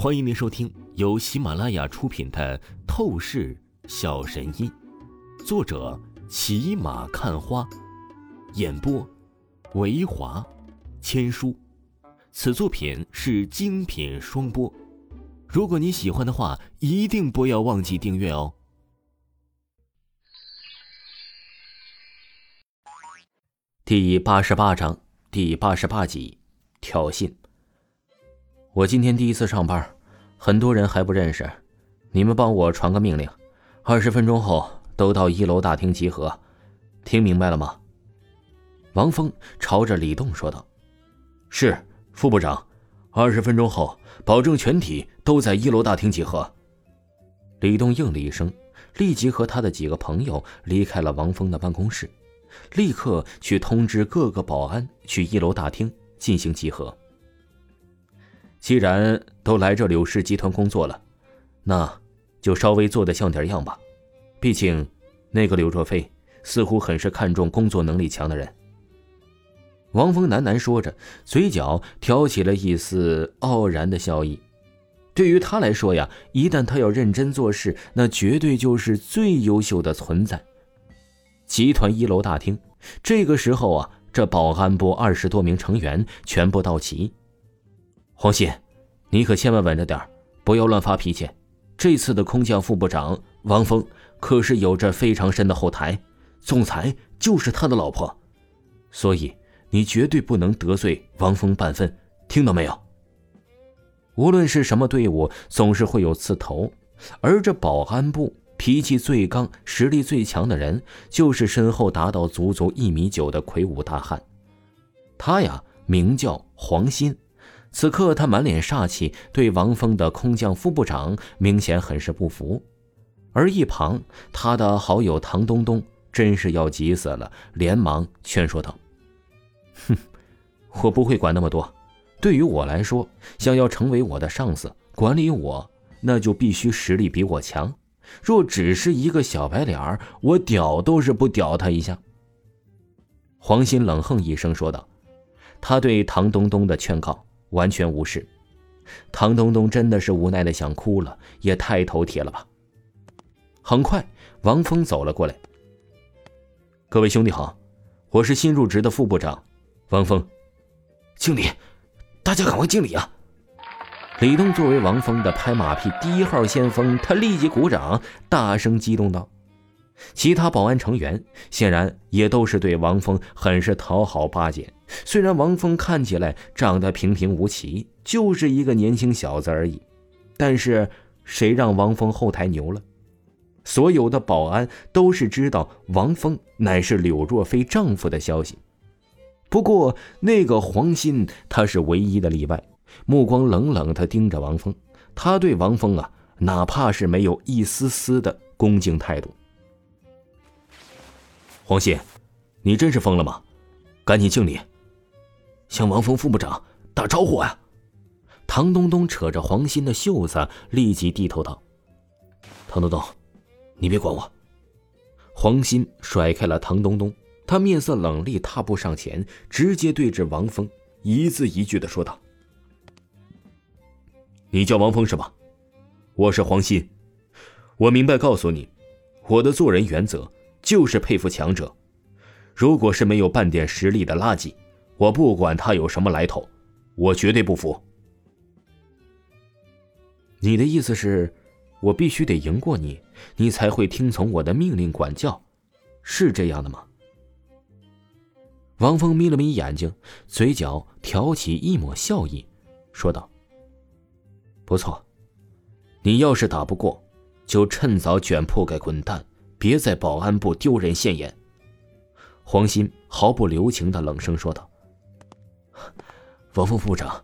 欢迎您收听由喜马拉雅出品的《透视小神医》，作者骑马看花，演播维华千书。此作品是精品双播。如果你喜欢的话，一定不要忘记订阅哦。第八十八章第八十八集，挑衅。我今天第一次上班，很多人还不认识。你们帮我传个命令，二十分钟后都到一楼大厅集合，听明白了吗？王峰朝着李栋说道：“是，副部长。二十分钟后，保证全体都在一楼大厅集合。”李栋应了一声，立即和他的几个朋友离开了王峰的办公室，立刻去通知各个保安去一楼大厅进行集合。既然都来这柳氏集团工作了，那就稍微做的像点样吧。毕竟，那个柳若飞似乎很是看重工作能力强的人。王峰喃喃说着，嘴角挑起了一丝傲然的笑意。对于他来说呀，一旦他要认真做事，那绝对就是最优秀的存在。集团一楼大厅，这个时候啊，这保安部二十多名成员全部到齐。黄鑫，你可千万稳着点不要乱发脾气。这次的空降副部长王峰可是有着非常深的后台，总裁就是他的老婆，所以你绝对不能得罪王峰半分，听到没有？无论是什么队伍，总是会有刺头，而这保安部脾气最刚、实力最强的人，就是身后达到足足一米九的魁梧大汉，他呀，名叫黄鑫。此刻他满脸煞气，对王峰的空降副部长明显很是不服。而一旁他的好友唐东东真是要急死了，连忙劝说道：“哼，我不会管那么多。对于我来说，想要成为我的上司，管理我，那就必须实力比我强。若只是一个小白脸儿，我屌都是不屌他一下。”黄鑫冷哼一声说道：“他对唐东东的劝告。”完全无视，唐东东真的是无奈的想哭了，也太头铁了吧。很快，王峰走了过来。各位兄弟好，我是新入职的副部长，王峰，敬礼，大家赶快敬礼啊！李东作为王峰的拍马屁第一号先锋，他立即鼓掌，大声激动道。其他保安成员显然也都是对王峰很是讨好巴结。虽然王峰看起来长得平平无奇，就是一个年轻小子而已，但是谁让王峰后台牛了？所有的保安都是知道王峰乃是柳若飞丈夫的消息。不过那个黄鑫他是唯一的例外，目光冷冷地盯着王峰。他对王峰啊，哪怕是没有一丝丝的恭敬态度。黄鑫，你真是疯了吗？赶紧敬礼，向王峰副部长打招呼啊！唐东东扯着黄鑫的袖子，立即低头道：“唐东东，你别管我。”黄鑫甩开了唐东东，他面色冷厉，踏步上前，直接对着王峰一字一句的说道：“你叫王峰是吧？我是黄鑫，我明白告诉你，我的做人原则。”就是佩服强者，如果是没有半点实力的垃圾，我不管他有什么来头，我绝对不服。你的意思是，我必须得赢过你，你才会听从我的命令管教，是这样的吗？王峰眯了眯眼睛，嘴角挑起一抹笑意，说道：“不错，你要是打不过，就趁早卷铺盖滚蛋。”别在保安部丢人现眼。”黄鑫毫不留情的冷声说道。“王副部长，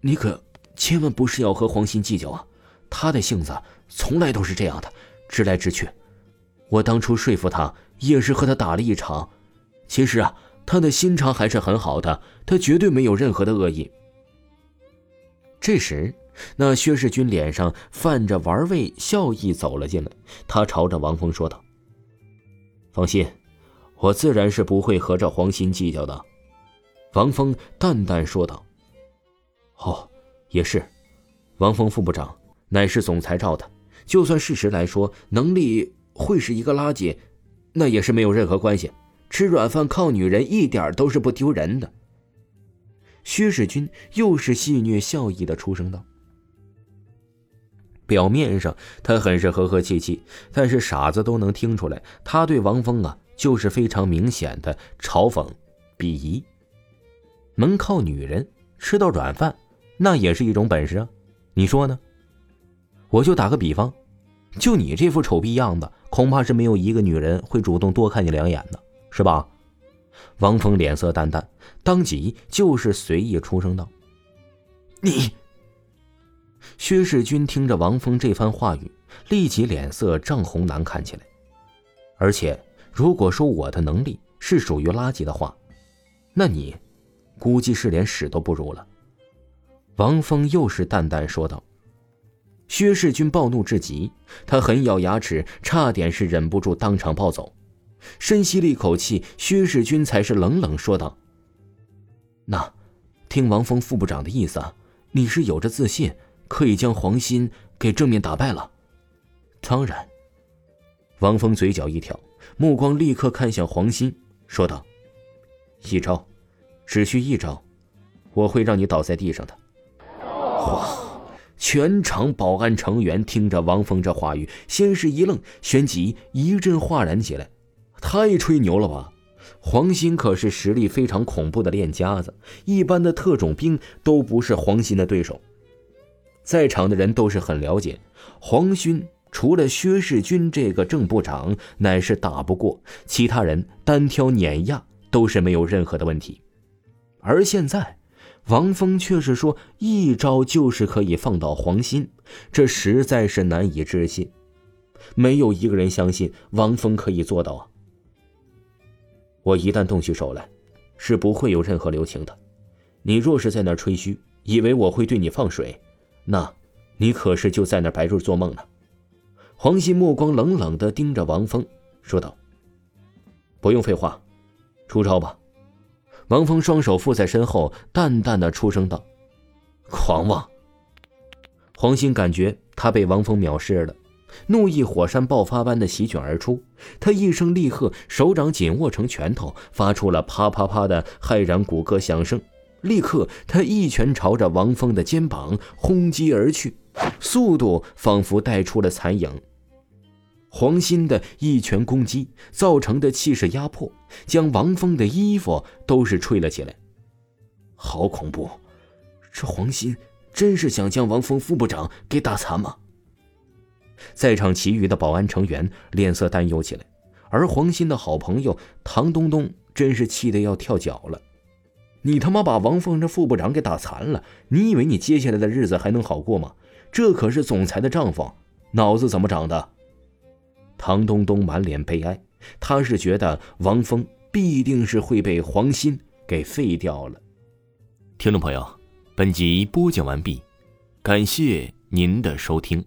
你可千万不是要和黄鑫计较啊！他的性子从来都是这样的，直来直去。我当初说服他也是和他打了一场。其实啊，他的心肠还是很好的，他绝对没有任何的恶意。”这时。那薛世军脸上泛着玩味笑意走了进来，他朝着王峰说道：“放心，我自然是不会和这黄鑫计较的。”王峰淡淡说道：“哦，也是，王峰副部长乃是总裁召的，就算事实来说，能力会是一个垃圾，那也是没有任何关系。吃软饭靠女人，一点都是不丢人的。薛世军又是戏谑笑意的出声道：“表面上他很是和和气气，但是傻子都能听出来，他对王峰啊就是非常明显的嘲讽、鄙夷。能靠女人吃到软饭，那也是一种本事啊，你说呢？我就打个比方，就你这副丑逼样子，恐怕是没有一个女人会主动多看你两眼的，是吧？”王峰脸色淡淡，当即就是随意出声道：“你。”薛世军听着王峰这番话语，立即脸色涨红难看起来。而且，如果说我的能力是属于垃圾的话，那你，估计是连屎都不如了。”王峰又是淡淡说道。薛世军暴怒至极，他狠咬牙齿，差点是忍不住当场暴走。深吸了一口气，薛世军才是冷冷说道：“那，听王峰副部长的意思，你是有着自信，可以将黄鑫给正面打败了？”当然。王峰嘴角一挑，目光立刻看向黄鑫，说道：“一招，只需一招，我会让你倒在地上的。”哇！全场保安成员听着王峰这话语，先是一愣，旋即一阵哗然起来。太吹牛了吧！黄鑫可是实力非常恐怖的练家子，一般的特种兵都不是黄鑫的对手。在场的人都是很了解，黄勋除了薛世军这个正部长乃是打不过，其他人单挑碾压都是没有任何的问题。而现在，王峰却是说一招就是可以放倒黄鑫，这实在是难以置信。没有一个人相信王峰可以做到啊！我一旦动起手来，是不会有任何留情的。你若是在那吹嘘，以为我会对你放水，那，你可是就在那白日做梦呢。黄鑫目光冷冷的盯着王峰，说道：“不用废话，出招吧。”王峰双手负在身后，淡淡的出声道：“狂妄。”黄鑫感觉他被王峰藐视了。怒意火山爆发般的席卷而出，他一声厉喝，手掌紧握成拳头，发出了啪啪啪的骇然骨骼响声。立刻，他一拳朝着王峰的肩膀轰击而去，速度仿佛带出了残影。黄鑫的一拳攻击造成的气势压迫，将王峰的衣服都是吹了起来。好恐怖！这黄鑫真是想将王峰副部长给打残吗？在场其余的保安成员脸色担忧起来，而黄鑫的好朋友唐东东真是气得要跳脚了。你他妈把王凤这副部长给打残了，你以为你接下来的日子还能好过吗？这可是总裁的丈夫，脑子怎么长的？唐东东满脸悲哀，他是觉得王峰必定是会被黄鑫给废掉了。听众朋友，本集播讲完毕，感谢您的收听。